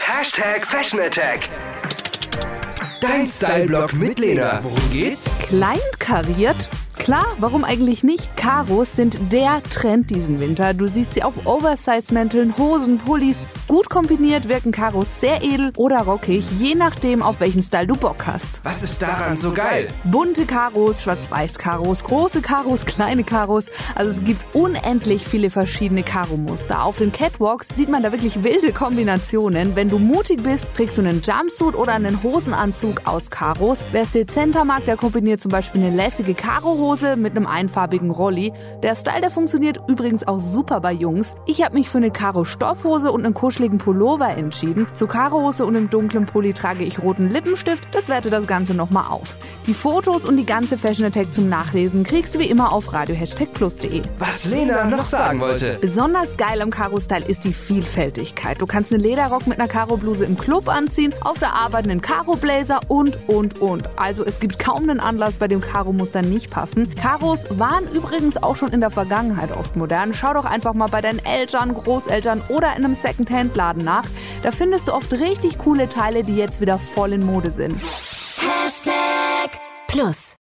Hashtag Fashion Attack. Dein Style-Blog mit Lena. Worum geht's? Kleinkariert? Klar, warum eigentlich nicht? Karos sind der Trend diesen Winter. Du siehst sie auf Oversize-Mänteln, Hosen, Pullis. Gut kombiniert wirken Karos sehr edel oder rockig, je nachdem, auf welchen Style du Bock hast. Was ist daran so geil? Bunte Karos, Schwarz-Weiß-Karos, große Karos, kleine Karos. Also es gibt unendlich viele verschiedene Karo-Muster. Auf den Catwalks sieht man da wirklich wilde Kombinationen. Wenn du mutig bist, trägst du einen Jumpsuit oder einen Hosenanzug aus Karos. Wer es dezenter mag, der kombiniert zum Beispiel eine lässige Karo-Hose Hose mit einem einfarbigen Rolli. Der Style, der funktioniert übrigens auch super bei Jungs. Ich habe mich für eine Karo Stoffhose und einen kuscheligen Pullover entschieden. Zur Karo Hose und im dunklen Pulli trage ich roten Lippenstift. Das werte das Ganze nochmal auf. Die Fotos und die ganze Fashion Attack zum Nachlesen kriegst du wie immer auf radio-plus.de. Was Lena noch sagen wollte. Besonders geil am Karo-Style ist die Vielfältigkeit. Du kannst einen Lederrock mit einer Karo-Bluse im Club anziehen, auf der Arbeit einen Karo-Blazer und, und, und. Also es gibt kaum einen Anlass, bei dem Karo-Muster nicht passen. Karos waren übrigens auch schon in der Vergangenheit oft modern. Schau doch einfach mal bei deinen Eltern, Großeltern oder in einem Secondhand-Laden nach. Da findest du oft richtig coole Teile, die jetzt wieder voll in Mode sind. Hashtag Plus.